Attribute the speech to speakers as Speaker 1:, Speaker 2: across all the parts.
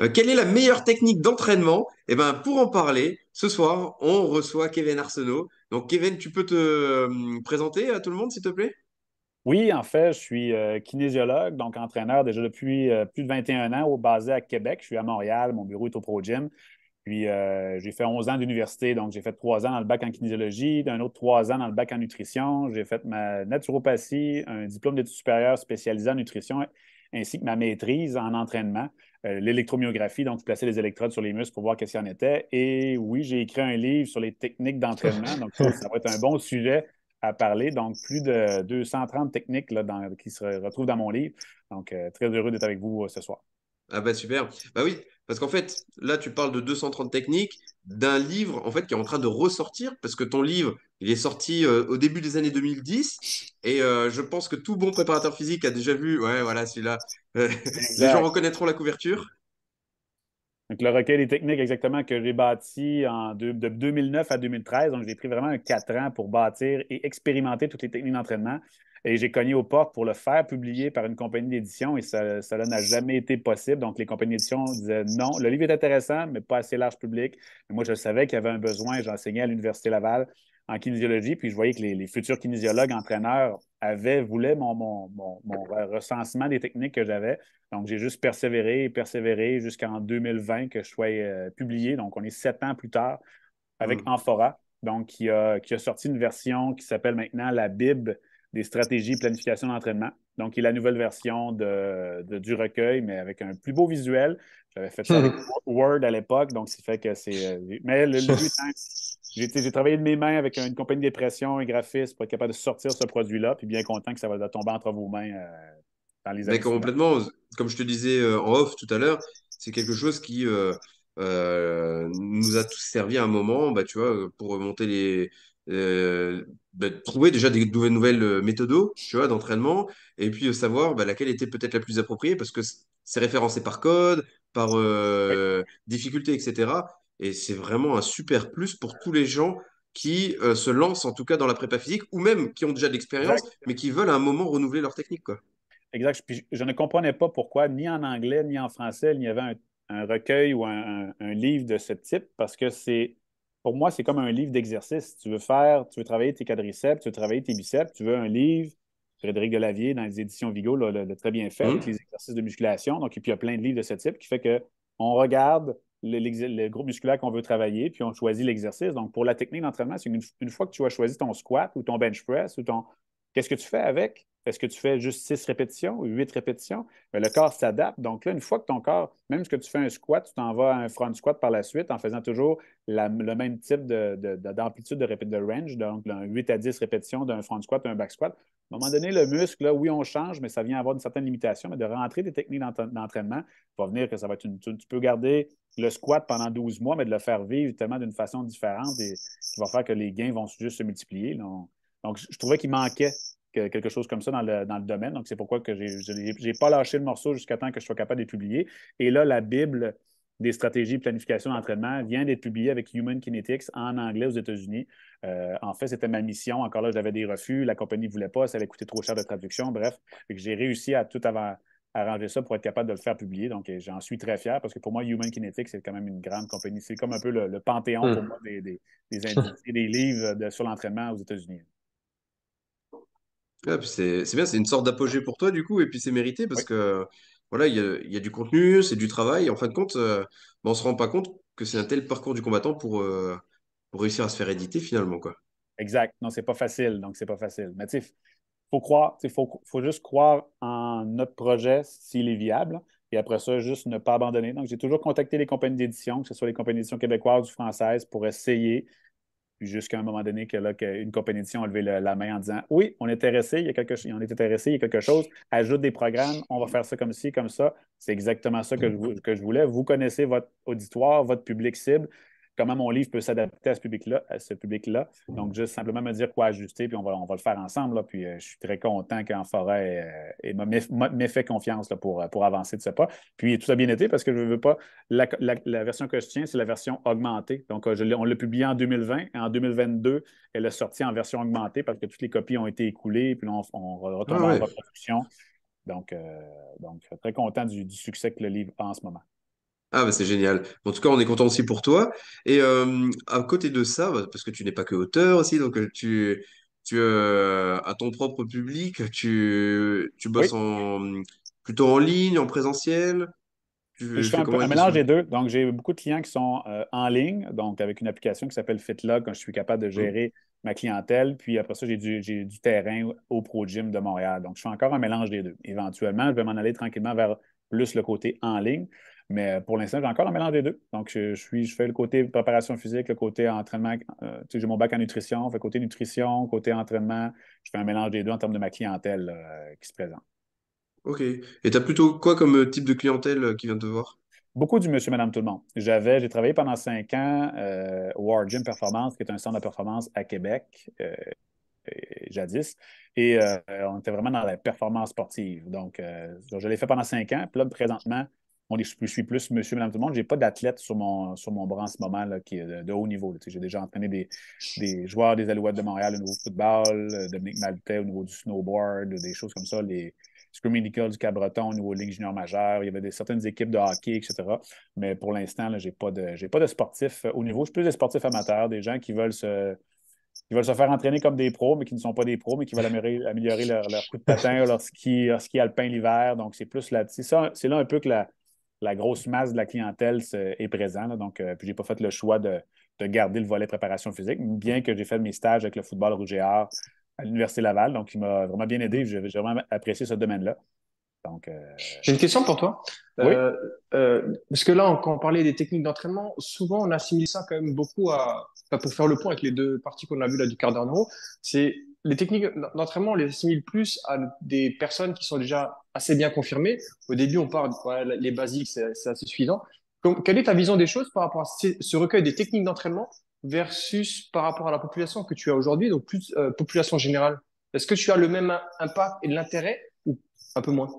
Speaker 1: Euh, quelle est la meilleure technique d'entraînement? Eh ben, pour en parler, ce soir, on reçoit Kevin Arsenault. Donc, Kevin, tu peux te euh, présenter à tout le monde, s'il te plaît?
Speaker 2: Oui, en fait, je suis euh, kinésiologue, donc entraîneur déjà depuis plus de 21 ans, basé à Québec. Je suis à Montréal, mon bureau est au Pro Gym. Puis j'ai fait 11 ans d'université, donc j'ai fait 3 ans dans le bac en kinésiologie, un autre 3 ans dans le bac en nutrition. J'ai fait ma naturopathie, un diplôme d'études supérieures spécialisé en nutrition, ainsi que ma maîtrise en entraînement, l'électromyographie, donc placer les électrodes sur les muscles pour voir qu'est-ce qu'il y en était. Et oui, j'ai écrit un livre sur les techniques d'entraînement, donc ça, ça va être un bon sujet à parler. Donc, plus de 230 techniques là, qui se retrouvent dans mon livre. Donc, euh, très heureux d'être avec vous euh, ce soir.
Speaker 1: Ah bah super. Bah oui, parce qu'en fait, là, tu parles de 230 techniques d'un livre en fait qui est en train de ressortir parce que ton livre, il est sorti euh, au début des années 2010 et je pense que tout bon préparateur physique a déjà vu, ouais, voilà, celui-là. les gens reconnaîtront la couverture.
Speaker 2: Donc, le recueil des techniques exactement que j'ai bâti en de, 2009 à 2013. Donc, j'ai pris vraiment quatre ans pour bâtir et expérimenter toutes les techniques d'entraînement. Et j'ai cogné aux portes pour le faire publier par une compagnie d'édition et cela n'a jamais été possible. Donc, les compagnies d'édition disaient non, le livre est intéressant, mais pas assez large public. moi, je savais qu'il y avait un besoin. J'enseignais à l'Université Laval en kinésiologie, puis je voyais que les, futurs kinésiologues, entraîneurs avaient, voulaient mon, mon, recensement des techniques que j'avais. Donc, j'ai juste persévéré et persévéré jusqu'en 2020 que je sois euh, publié. Donc, on est sept ans plus tard avec Amphora, donc qui a, qui a sorti une version qui s'appelle maintenant la Bible des stratégies planification d'entraînement. Donc, qui est la nouvelle version de, du recueil, mais avec un plus beau visuel. J'avais fait ça avec Word à l'époque, donc c'est fait que c'est. Euh, mais le, j'ai travaillé de mes mains avec une compagnie d'impression et graphiste pour être capable de sortir ce produit-là, puis bien content que ça va tomber entre vos mains euh, dans les années.
Speaker 1: Mais complètement, comme je te disais euh, en off tout à l'heure, c'est quelque chose qui euh, nous a tous servi à un moment, bah, tu vois, pour remonter les. Bah, trouver déjà des nouvelles, nouvelles méthodes tu vois, d'entraînement, et puis savoir bah, laquelle était peut-être la plus appropriée, parce que c'est référencé par code, par difficulté, etc. Et c'est vraiment un super plus pour tous les gens qui euh, se lancent, en tout cas dans la prépa physique, ou même qui ont déjà de l'expérience, mais qui veulent à un moment renouveler leur technique. Quoi.
Speaker 2: Exact. je ne comprenais pas pourquoi, ni en anglais, ni en français, il y avait un, recueil ou un, livre de ce type, parce que c'est, pour moi, c'est comme un livre d'exercice. Tu veux faire, tu veux travailler tes quadriceps, tu veux travailler tes biceps, tu veux un livre. Frédéric Delavier, dans les éditions Vigo, l'a très bien fait avec mmh. les exercices de musculation. Donc, et puis, il y a plein de livres de ce type qui fait qu'on regarde le, groupe musculaire qu'on veut travailler, puis on choisit l'exercice. Donc, pour la technique d'entraînement, c'est une, fois que tu as choisi ton squat ou ton bench press ou ton. Qu'est-ce que tu fais avec? Est-ce que tu fais juste six répétitions ou huit répétitions? le corps s'adapte. Donc là, une fois que ton corps, même que tu fais un squat, tu t'en vas à un front squat par la suite en faisant toujours le même type d'amplitude de, de, de, range, donc 8 à 10 répétitions d'un front squat, un back squat. À un moment donné, le muscle, là, oui, on change, mais ça vient avoir une certaine limitation. Mais de rentrer des techniques d'entraînement, va venir que ça va être une. Tu, peux garder le squat pendant 12 mois, mais de le faire vivre tellement d'une façon différente et qui va faire que les gains vont juste se multiplier. Donc je trouvais qu'il manquait quelque chose comme ça dans le, domaine. Donc, c'est pourquoi que je n'ai pas lâché le morceau jusqu'à temps que je sois capable de publier. Et là, la Bible des stratégies de planification d'entraînement vient d'être publiée avec Human Kinetics en anglais aux États-Unis. Euh, en fait, c'était ma mission. Encore là, j'avais des refus. La compagnie ne voulait pas. Ça allait coûter trop cher de traduction. Bref, j'ai réussi à tout avant, arranger ça pour être capable de le faire publier. Donc, j'en suis très fier parce que pour moi, Human Kinetics, c'est quand même une grande compagnie. C'est comme un peu le, panthéon pour hmm. moi des, des, des livres sur l'entraînement aux États-Unis.
Speaker 1: C'est bien, c'est une sorte d'apogée pour toi du coup, et puis c'est mérité parce que voilà, il y a, du contenu, c'est du travail. Et en fin de compte, euh, ben, on se rend pas compte que c'est un tel parcours du combattant pour, euh, pour réussir à se faire éditer finalement, quoi.
Speaker 2: Exact. Non, c'est pas facile, donc c'est pas facile. Mais tu sais, faut croire, il faut, faut juste croire en notre projet s'il est viable. Et après ça, juste ne pas abandonner. Donc, j'ai toujours contacté les compagnies d'édition, que ce soit les compagnies d'édition québécoises ou françaises, pour essayer jusqu'à un moment donné que là, qu'une compagnie d'édition a levé la, main en disant Oui, on est intéressé, il y a quelque chose, on est intéressé, il y a quelque chose, ajoute des programmes, on va faire ça comme ci, comme ça. C'est exactement ça que je, que je voulais. Vous connaissez votre auditoire, votre public cible comment mon livre peut s'adapter à ce public-là, à ce public-là. Donc, juste simplement me dire quoi ajuster, puis on va, on va le faire ensemble. Puis euh, je suis très content qu'en forêt euh, m'ait fait confiance pour, pour avancer de ce pas. Puis tout a bien été parce que je ne veux pas. La, version que je tiens, c'est la version augmentée. Donc, euh, on l'a publié en 2020 et en 2022, elle est sortie en version augmentée parce que toutes les copies ont été écoulées, puis on, on retombe ah en reproduction. Donc, donc, très content du, du succès que le livre a en ce moment.
Speaker 1: Ah bah c'est génial. En tout cas, on est content aussi pour toi. Et euh, à côté de ça, bah, parce que tu n'es pas que auteur aussi, donc euh, tu, tu euh, as ton propre public, tu, tu bosses
Speaker 2: Oui.
Speaker 1: en, plutôt en ligne, en présentiel?
Speaker 2: Je
Speaker 1: Tu
Speaker 2: fais
Speaker 1: fais
Speaker 2: un, peu,
Speaker 1: comment
Speaker 2: un
Speaker 1: les deux
Speaker 2: mélange des deux. Donc, j'ai beaucoup de clients qui sont euh, en ligne, donc avec une application qui s'appelle FitLog, quand je suis capable de
Speaker 1: Hmm.
Speaker 2: gérer ma clientèle. Puis après ça, j'ai du, j'ai du terrain au Pro Gym de Montréal. Donc, je fais encore un mélange des deux. Éventuellement, je vais m'en aller tranquillement vers plus le côté en ligne. Mais euh, pour l'instant, j'ai encore un mélange des deux. Donc, je, je suis, je fais le côté préparation physique, le côté entraînement. Euh, tu sais, j'ai mon bac en nutrition, je fais côté nutrition, côté entraînement. Je fais un mélange des deux en termes de ma clientèle euh, qui se présente.
Speaker 1: Ok. Et tu as plutôt quoi comme type de clientèle qui vient te voir?
Speaker 2: Beaucoup du monsieur, madame, tout le monde. J'avais, j'ai travaillé pendant cinq ans euh, au War Gym Performance, qui est un centre de performance à Québec, et- jadis. Et euh, on était vraiment dans la performance sportive. Donc, euh, je l'ai fait pendant cinq ans. Puis là, présentement, on est, je suis plus monsieur, madame, tout le monde. Je n'ai pas d'athlète sur mon, sur mon bras en ce moment là, qui est de, de haut niveau. J'ai déjà entraîné des, des joueurs des Alouettes de Montréal au niveau du football, euh, Dominique Maltais au niveau du snowboard, des choses comme ça, les Screaming Eagle du Cabreton au niveau Ligue junior majeure. Il y avait des, certaines équipes de hockey, etc. Mais pour l'instant, je n'ai pas, de, j'ai pas de sportifs euh, au niveau. Je suis plus des sportifs amateurs, des gens qui veulent se, veulent se faire entraîner comme des pros, mais qui ne sont pas des pros, mais qui veulent améliorer, leur, coup de patin, leur ski, leur ski alpin l'hiver. Donc, c'est plus là. C'est là un peu que la, la grosse masse de la clientèle est présente. Donc, euh, puis j'ai pas fait le choix de, de garder le volet préparation physique, bien que j'ai fait mes stages avec le football rouge et or à l'Université Laval. Donc, il m'a vraiment bien aidé. J'ai vraiment apprécié ce domaine-là. Donc, euh,
Speaker 3: J'ai une question pour toi.
Speaker 2: oui.
Speaker 3: Euh, euh, parce que là, quand on parlait des techniques d'entraînement, souvent on assimile ça quand même beaucoup à, enfin, pour faire le point avec les deux parties qu'on a vues là du quart d'heure c'est les techniques d'entraînement, on les assimile plus à des personnes qui sont déjà assez bien confirmées. Au début, on parle, voilà, les basiques, c'est assez suffisant. Quelle est ta vision des choses par rapport à ce ce recueil des techniques d'entraînement versus par rapport à la population que tu as aujourd'hui, donc plus euh, population générale? Est-ce que tu as le même impact et l'intérêt ou un peu moins?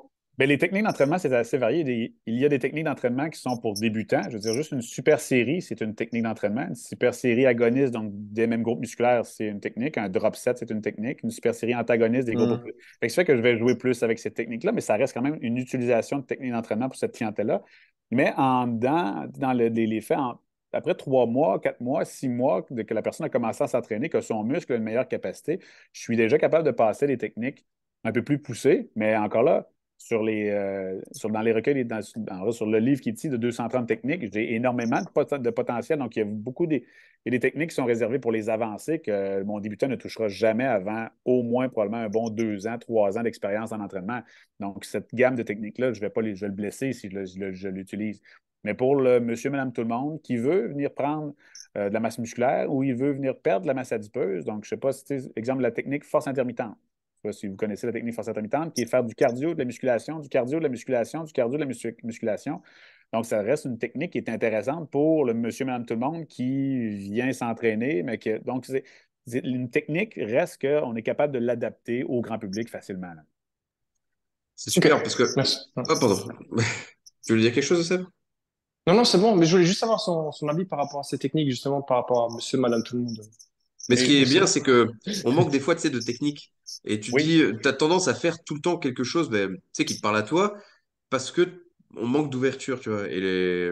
Speaker 2: Bien, les techniques d'entraînement, c'est assez varié. Des- il y a des techniques d'entraînement qui sont pour débutants. Je veux dire, juste une super série, c'est une technique d'entraînement. Une super série agoniste, donc des mêmes groupes musculaires, c'est une technique. Un drop set, c'est une technique. Une super série antagoniste, des groupes.
Speaker 3: Hmm.
Speaker 2: Fait que ça fait que je vais jouer plus avec cette technique-là, mais ça reste quand même une utilisation de techniques d'entraînement pour cette clientèle-là. Mais en dedans, dans le- les, les faits, en- après trois mois, quatre mois, six mois de que la personne a commencé à s'entraîner, que son muscle a une meilleure capacité, je suis déjà capable de passer les techniques un peu plus poussées, mais encore là, sur les, euh, sur, dans les recueils, dans, dans- sur le livre qui ici de 230 techniques, j'ai énormément de, pot- de potentiel. Donc, il y a beaucoup des, des techniques qui sont réservées pour les avancés que mon débutant ne touchera jamais avant au moins probablement un bon deux ans, trois ans d'expérience en entraînement. Donc, cette gamme de techniques-là, je vais pas les, je le blesser si je, l'utilise. Mais pour le monsieur, madame, tout le monde qui veut venir prendre euh, de la masse musculaire ou il veut venir perdre de la masse adipeuse, donc je ne sais pas si, exemple, la technique force intermittente. Je ne sais pas si vous connaissez la technique force intermittente, qui est faire du cardio, de la musculation, du cardio, de la musculation, du cardio, de la muscu- musculation. Donc, ça reste une technique qui est intéressante pour le monsieur, madame, tout le monde qui vient s'entraîner. Mais que, donc, c'est, c'est- une technique reste qu'on est capable de l'adapter au grand public facilement.
Speaker 1: C'est super parce que.
Speaker 3: merci.
Speaker 1: Ah, pardon. Tu voulais dire quelque chose, Seb?
Speaker 3: Non, non, c'est bon, mais je voulais juste avoir son, son avis par rapport à ces techniques, justement, par rapport à monsieur, madame, tout le monde.
Speaker 1: Mais ce
Speaker 2: Mais
Speaker 1: qui est bien, c'est que on manque des fois, de technique. Et tu
Speaker 2: oui,
Speaker 1: dis, tu as tendance à faire tout le temps quelque chose, ben, tu sais, qui te parle à toi, parce que on manque d'ouverture, tu vois. Et, les-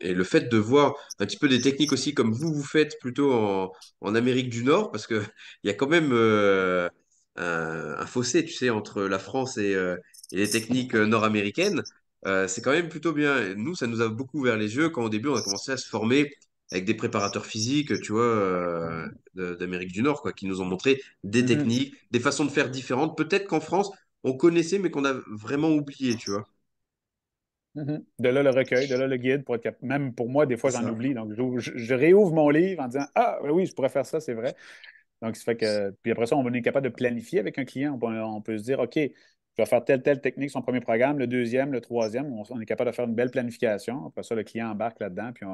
Speaker 1: et le fait de voir un petit peu des techniques aussi, comme vous, vous faites plutôt en, en Amérique du Nord, parce que il y a quand même euh, un, un fossé, tu sais, entre la France et, euh, et les techniques euh, nord-américaines. Euh, c'est quand même plutôt bien. Nous, ça nous a beaucoup ouvert les yeux quand au début, on a commencé à se former avec des préparateurs physiques, tu vois, euh, de- d'Amérique du Nord, quoi, qui nous ont montré des
Speaker 2: Mhm,
Speaker 1: techniques, des façons de faire différentes. Peut-être qu'en France, on connaissait, mais qu'on a vraiment oublié, tu vois.
Speaker 2: mhm. De là le recueil, de là le guide. Pour être Même pour moi, des fois, j'en oublie. Donc, je, réouvre mon livre en disant Ah, ben oui, je pourrais faire ça, c'est vrai. Donc, ça fait que. Puis après ça, on est capable de planifier avec un client. On peut, on peut se dire, OK, je vais faire telle, telle technique, son premier programme, le deuxième, le troisième. On, est capable de faire une belle planification. Après ça, le client embarque là-dedans. Puis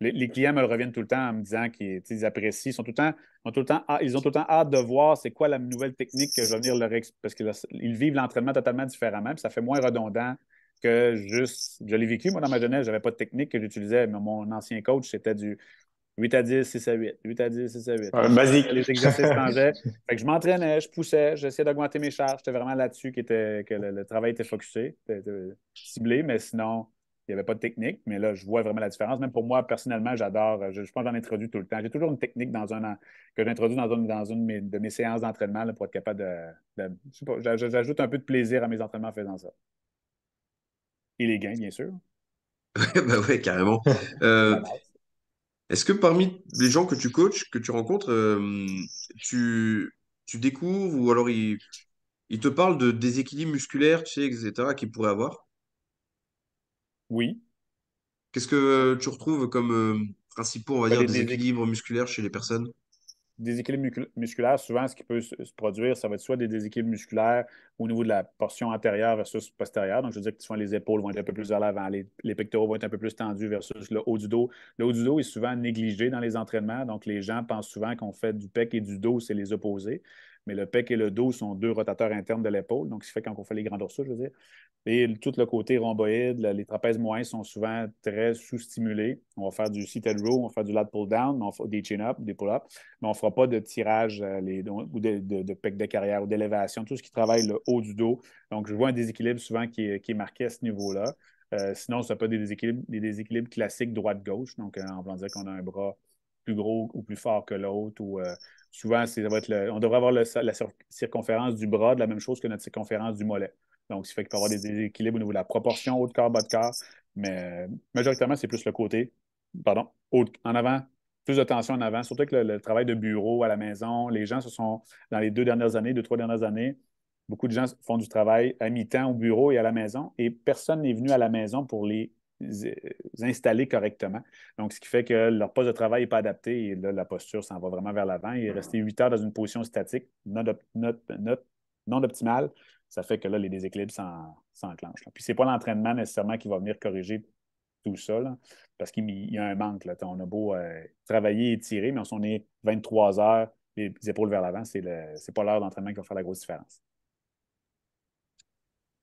Speaker 2: les, clients me reviennent tout le temps en me disant qu'ils apprécient, ils sont tout le temps, ont tout le temps, ils ont tout le temps hâte de voir c'est quoi la nouvelle technique que je vais venir leur expliquer. Parce qu'ils vivent l'entraînement totalement différemment. Puis ça fait moins redondant que juste. Je l'ai vécu, moi, dans ma jeunesse, je n'avais pas de technique que j'utilisais. Mais mon ancien coach, c'était du 8 à 10, 6 à 8. 8 à 10, 6 à 8.
Speaker 3: Ouais, basique.
Speaker 2: Les exercices changeaient. Fait que je m'entraînais, je poussais, j'essayais d'augmenter mes charges. C'était vraiment là-dessus que le, le travail était focusé, était- était ciblé, mais sinon, Il n'y avait pas de technique, mais là, je vois vraiment la différence. Même pour moi, personnellement, j'adore. Je, je pense que j'en introduis tout le temps. J'ai toujours une technique dans un que j'introduis dans une, dans une de, mes, de mes séances d'entraînement pour être capable de. j'ajoute un peu de plaisir à mes entraînements en faisant ça. Et les gains, bien sûr.
Speaker 1: bah ouais, carrément. Euh, est-ce que parmi les gens que tu coaches, que tu rencontres, euh, tu, tu découvres ou alors ils, ils te parlent de déséquilibre musculaire, tu sais, etc., qu'ils pourraient avoir?
Speaker 2: Oui.
Speaker 1: Qu'est-ce que tu retrouves comme euh, principaux, on va
Speaker 2: Ben,
Speaker 1: dire,
Speaker 2: les déséquilibres
Speaker 1: musculaires chez les personnes?
Speaker 2: Déséquilibre musculaire, souvent, ce qui peut se produire, ça va être soit des déséquilibres musculaires au niveau de la portion antérieure versus postérieure. Donc, je veux dire que souvent, les épaules vont être un peu plus vers l'avant, les, les pectoraux vont être un peu plus tendus versus le haut du dos. Le haut du dos est souvent négligé dans les entraînements. Donc, les gens pensent souvent qu'on fait du pec et du dos, c'est les opposés. Mais le pec et le dos sont deux rotateurs internes de l'épaule. Donc, ce qui fait quand on fait les grands dorsaux, je veux dire. Et tout le côté rhomboïde, le- les trapèzes moyens sont souvent très sous-stimulés. On va faire du seated row, on va faire du lat pull-down, des chin-up, des pull-ups, mais on ne fera pas de tirage euh, ou de, de, pec de carrière ou d'élévation, tout ce qui travaille le haut du dos. Donc, je vois un déséquilibre souvent qui est, qui est marqué à ce niveau-là. Euh, sinon, ça peut être des déséquilibres, des déséquilibres classiques droite-gauche. Donc, euh, on va dire qu'on a un bras plus gros ou plus fort que l'autre. Ou euh, souvent, ça va être le- on devrait avoir la cir- circonférence du bras de la même chose que notre circonférence du mollet. Donc, ce qui fait qu'il peut y avoir des déséquilibres au niveau de la proportion haut de corps, bas de corps. Mais euh, majoritairement, c'est plus le côté, pardon, haut en avant, plus de tension en avant. Surtout que le, le travail de bureau à la maison, les gens se sont, dans les deux dernières années, deux, trois dernières années, beaucoup de gens font du travail à mi-temps au bureau et à la maison et personne n'est venu à la maison pour les installer correctement. Donc, ce qui fait que leur poste de travail n'est pas adapté et là, la posture s'en va vraiment vers l'avant. Est resté huit heures dans une position statique, non, non optimale. Ça fait que là, les déséquilibres s'en- s'enclenchent. Puis, ce n'est pas l'entraînement nécessairement qui va venir corriger tout ça, là, parce qu'il y a un manque. On a beau euh, travailler et tirer, mais on est 23 heures, les épaules vers l'avant, c'est le, c'est pas l'heure d'entraînement qui va faire la grosse différence.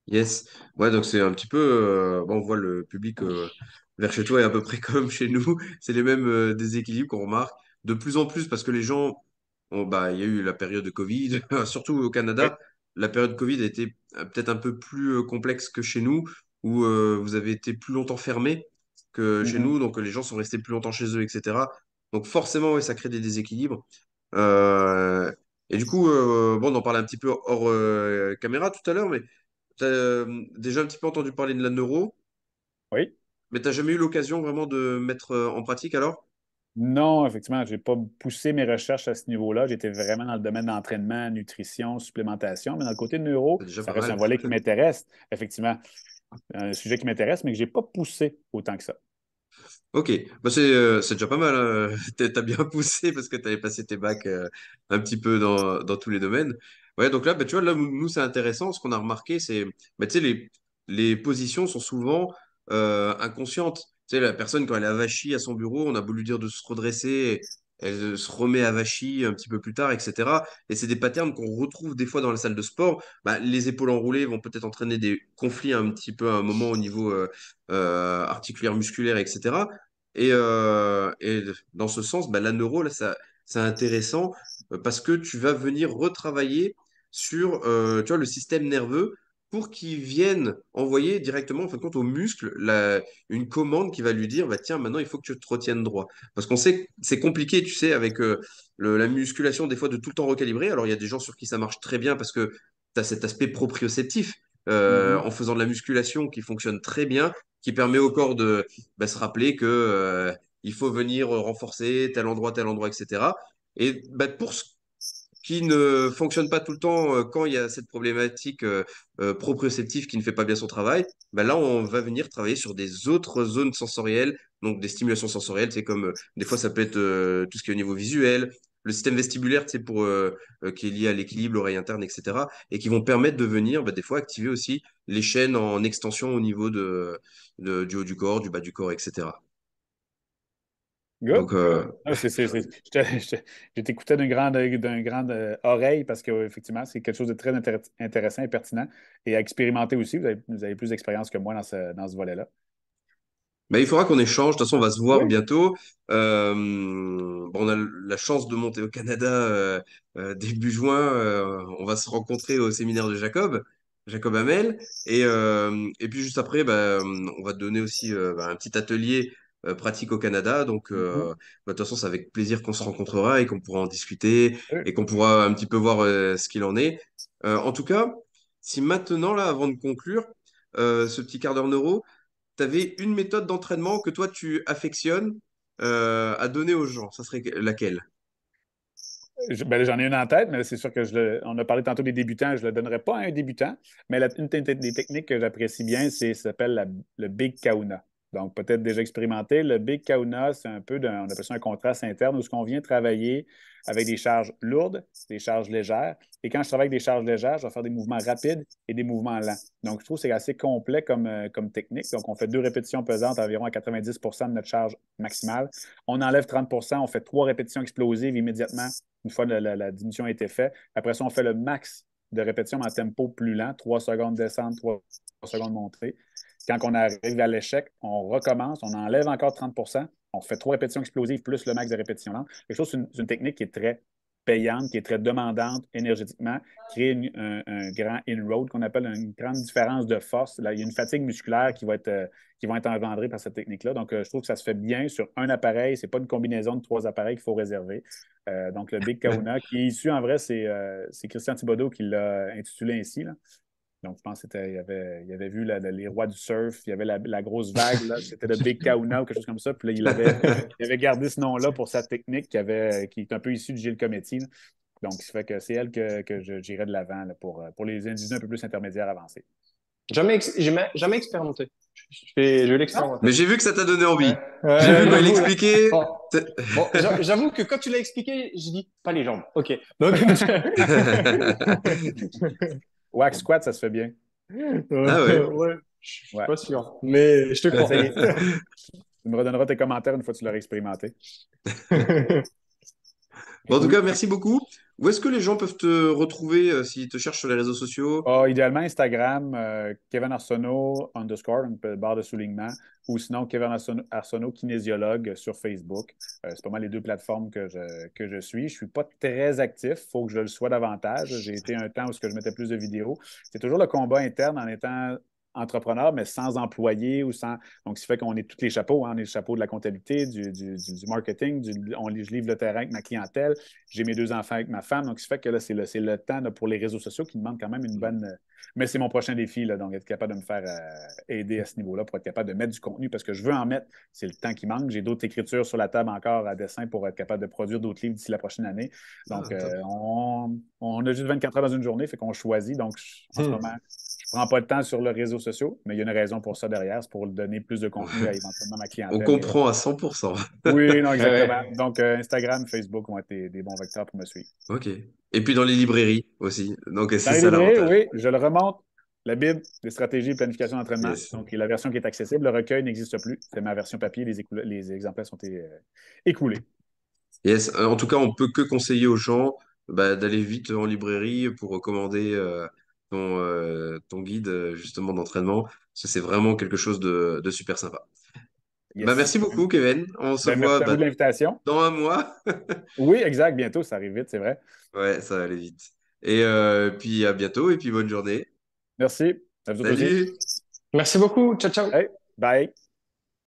Speaker 1: Yes. Ouais, donc c'est un petit peu. euh, bon, on voit le public euh, vers chez toi est à peu près comme chez nous. C'est les mêmes euh, déséquilibres qu'on remarque de plus en plus parce que les gens. ont- bah, il y a eu la période de Covid, surtout au
Speaker 2: Oui.
Speaker 1: Canada. La période Covid a été euh, peut-être un peu plus euh, complexe que chez nous, où euh, vous avez été plus longtemps fermé que chez
Speaker 2: Mhm.
Speaker 1: nous, donc les gens sont restés plus longtemps chez eux, etc. Donc forcément, ouais, ça crée des déséquilibres. Euh, et du coup, euh, bon, on en parlait un petit peu hors euh, caméra tout à l'heure, mais tu as déjà un petit peu entendu parler de la neuro,
Speaker 2: Oui.
Speaker 1: mais tu jamais eu l'occasion vraiment de mettre euh, en pratique alors?
Speaker 2: Non, effectivement, je n'ai pas poussé mes recherches à ce niveau-là. J'étais vraiment dans le domaine d'entraînement, nutrition, supplémentation, mais dans le côté neuro,
Speaker 1: C'est déjà
Speaker 2: ça
Speaker 1: pas
Speaker 2: reste un volet qui m'intéresse, effectivement. Un sujet qui m'intéresse, mais que je n'ai pas poussé autant que ça.
Speaker 1: Ok, bah c'est euh, c'est déjà pas mal. hein. T'as bien poussé parce que tu avais passé tes bacs euh, un petit peu dans, dans tous les domaines. Ouais, donc là, bah, tu vois, là nous, c'est intéressant. Ce qu'on a remarqué, c'est, bah, les, les positions sont souvent euh, inconscientes. Tu sais, la personne, quand elle est avachie à son bureau, on a beau lui dire de se redresser, elle euh, se remet avachie un petit peu plus tard, etc. Et c'est des patterns qu'on retrouve des fois dans la salle de sport. Bah, les épaules enroulées vont peut-être entraîner des conflits un petit peu à un moment au niveau euh, euh, articulaire, musculaire, etc. Et, dans ce sens, bah, la neuro, ça, c'est intéressant parce que tu vas venir retravailler sur tu vois, le système nerveux pour qu'il vienne envoyer directement en fin de compte, au muscle la- une commande qui va lui dire bah, tiens, maintenant il faut que tu te retiennes droit. Parce qu'on sait que c'est compliqué, tu sais, avec euh, le- la musculation, des fois, de tout le temps recalibrer. Alors il y a des gens sur qui ça marche très bien parce que tu as cet aspect proprioceptif euh,
Speaker 2: Mhm.
Speaker 1: en faisant de la musculation qui fonctionne très bien, qui permet au corps de bah, se rappeler que euh, il faut venir renforcer tel endroit, tel endroit, etc. Et bah, pour ce qui ne fonctionne pas tout le temps euh, quand il y a cette problématique euh, euh, proprioceptive qui ne fait pas bien son travail, bah là, on va venir travailler sur des autres zones sensorielles, donc des stimulations sensorielles. C'est comme des fois, ça peut être tout ce qui est au niveau visuel, le système vestibulaire, pour qui est lié à l'équilibre, l'oreille interne, etc. Et qui vont permettre de venir bah, des fois activer aussi les chaînes en extension au niveau de- du haut du corps, du bas du corps, etc.
Speaker 2: Good. Je t'écoutais d'une grande, euh, oreille parce qu'effectivement, c'est quelque chose de très intér- intéressant et pertinent et à expérimenter aussi. Vous avez, vous avez plus d'expérience que moi dans ce, dans ce volet-là.
Speaker 1: bah, il faudra qu'on échange. De toute façon, on va se voir
Speaker 2: Oui.
Speaker 1: bientôt. Euh, on a la chance de monter au Canada euh, début juin. On va se rencontrer au séminaire de Jacob. Jacob Hamel. Et, euh, et puis juste après, bah, on va te donner aussi euh, bah, un petit atelier pratique au Canada. Donc,
Speaker 2: Mhm.
Speaker 1: bah, de toute façon, c'est avec plaisir qu'on se rencontrera et qu'on pourra en discuter et qu'on pourra un petit peu voir ce qu'il en est. en tout cas, si maintenant, là, avant de conclure, ce petit quart d'heure neuro, tu avais une méthode d'entraînement que toi, tu affectionnes à donner aux gens, ça serait laquelle?
Speaker 2: Je- ben, j'en ai une en tête, mais c'est sûr que je le- on a parlé tantôt des débutants, je ne le donnerai pas à un débutant, mais la- une des techniques que j'apprécie bien, c'est s'appelle le Big Kauna. Donc, peut-être déjà expérimenté. Le Big Kauna, c'est un peu, on appelle ça un contraste interne où ce qu'on vient travailler avec des charges lourdes, des charges légères. Et quand je travaille avec des charges légères, je vais faire des mouvements rapides et des mouvements lents. Donc, je trouve que c'est assez complet comme, euh, technique. Donc, on fait deux répétitions pesantes environ à 90% de notre charge maximale. On enlève 30% on fait trois répétitions explosives immédiatement une fois la, la- la diminution a été faite. Après ça, on fait le max de répétitions en tempo plus lent, 3 secondes descente, 3 secondes montée. Quand on arrive à l'échec, on recommence, on enlève encore 30% on fait trois répétitions explosives plus le max de répétitions lentes. C'est une technique qui est très payante, qui est très demandante énergétiquement, crée une- un, grand in-road qu'on appelle une grande différence de force. Là, il y a une fatigue musculaire qui va être, euh, qui va être engendrée par cette technique-là. Donc, euh, je trouve que ça se fait bien sur un appareil. Ce n'est pas une combinaison de trois appareils qu'il faut réserver. Euh, donc, le Big Kahuna, qui est issu, en vrai, c'est euh, Christian Thibodeau qui l'a intitulé ainsi. là. Donc, je pense qu'il avait, il avait vu la- la- les rois du surf, il y avait la, la grosse vague, là, c'était le Big Kahuna ou quelque chose comme ça. Puis là, il avait, il avait gardé ce nom-là pour sa technique qui, avait, qui est un peu issue de Gilles Cometti. là. Donc, ça fait que c'est elle que, que je- j'irais de l'avant là, pour, euh, pour les individus un peu plus intermédiaires avancés.
Speaker 3: Jamais, ex- jamais, jamais expérimenté. Je vais, je vais l'expérimenter.
Speaker 1: Mais j'ai vu que ça t'a donné envie. J'ai vu quand il expliquait.
Speaker 3: Bon, bon, j'a- j'avoue que quand tu l'as expliqué, j'ai dit pas les jambes. Ok. Donc,
Speaker 2: Wax squat, ça se fait bien.
Speaker 1: Ah ouais.
Speaker 3: ouais, je suis
Speaker 2: Ouais.
Speaker 3: pas sûr. Mais je te.
Speaker 2: Essayez. Tu me redonneras tes commentaires une fois que tu l'auras expérimenté.
Speaker 1: Bon, en tout cas, merci beaucoup. Où est-ce que les gens peuvent te retrouver euh, s'ils te cherchent sur les réseaux sociaux?
Speaker 2: Ah, idéalement, Instagram, euh, Kevin Arsenault underscore, barre de soulignement, ou sinon Kevin Arsenault, kinésiologue sur Facebook. Euh, c'est pas mal les deux plateformes que je, que je suis. Je suis pas très actif, il faut que je le sois davantage. J'ai été un temps où je mettais plus de vidéos. C'est toujours le combat interne en étant entrepreneur, mais sans employé ou sans. Donc, ce qui fait qu'on est tous les chapeaux. hein. On est le chapeau de la comptabilité, du, du- marketing, du- on, je livre le terrain avec ma clientèle. J'ai mes deux enfants avec ma femme. Donc, ce qui fait que là, c'est le, le temps là, pour les réseaux sociaux qui demandent quand même une bonne. Mais c'est mon prochain défi, là, donc être capable de me faire euh, aider à ce niveau-là pour être capable de mettre du contenu parce que je veux en mettre. C'est le temps qui manque. J'ai d'autres écritures sur la table encore à dessin pour être capable de produire d'autres livres d'ici la prochaine année. Donc,
Speaker 1: Ah,
Speaker 2: euh, on, on a juste 24 heures dans une journée, fait qu'on choisit. Donc, en ce
Speaker 3: Hmm.
Speaker 2: moment, je prends pas de temps sur les réseaux sociaux, mais il y a une raison pour ça derrière, c'est pour donner plus de contenu à éventuellement ma clientèle.
Speaker 1: On comprend à 100%.
Speaker 2: Oui, non, exactement. Donc, euh, Instagram, Facebook vont être des, bons vecteurs pour me suivre.
Speaker 1: Ok. Et puis dans les librairies aussi. Donc, c'est ça
Speaker 2: librairies, oui, je le remonte. La Bible des stratégies de planification d'entraînement.
Speaker 1: Yes.
Speaker 2: Donc, la version qui est accessible. Le recueil n'existe plus. C'est ma version papier. Les, exemplaires sont euh, écoulés.
Speaker 1: Yes. Euh, En tout cas, on peut que conseiller aux gens bah, d'aller vite en librairie pour recommander euh, ton, euh, ton guide euh, justement d'entraînement. C'est vraiment quelque chose de, de super sympa.
Speaker 2: Yes.
Speaker 1: Bah, merci beaucoup, Kevin. On se
Speaker 2: Ben,
Speaker 1: voit
Speaker 2: merci à
Speaker 1: bah,
Speaker 2: vous de l'invitation.
Speaker 1: dans un mois.
Speaker 2: Oui, exact. Bientôt, ça arrive vite, c'est vrai.
Speaker 1: Ouais, ça va aller vite. Et euh, puis à bientôt et puis bonne journée.
Speaker 2: Merci. À vous.
Speaker 1: Salut!
Speaker 3: Merci beaucoup. Ciao, ciao.
Speaker 2: Hey, bye.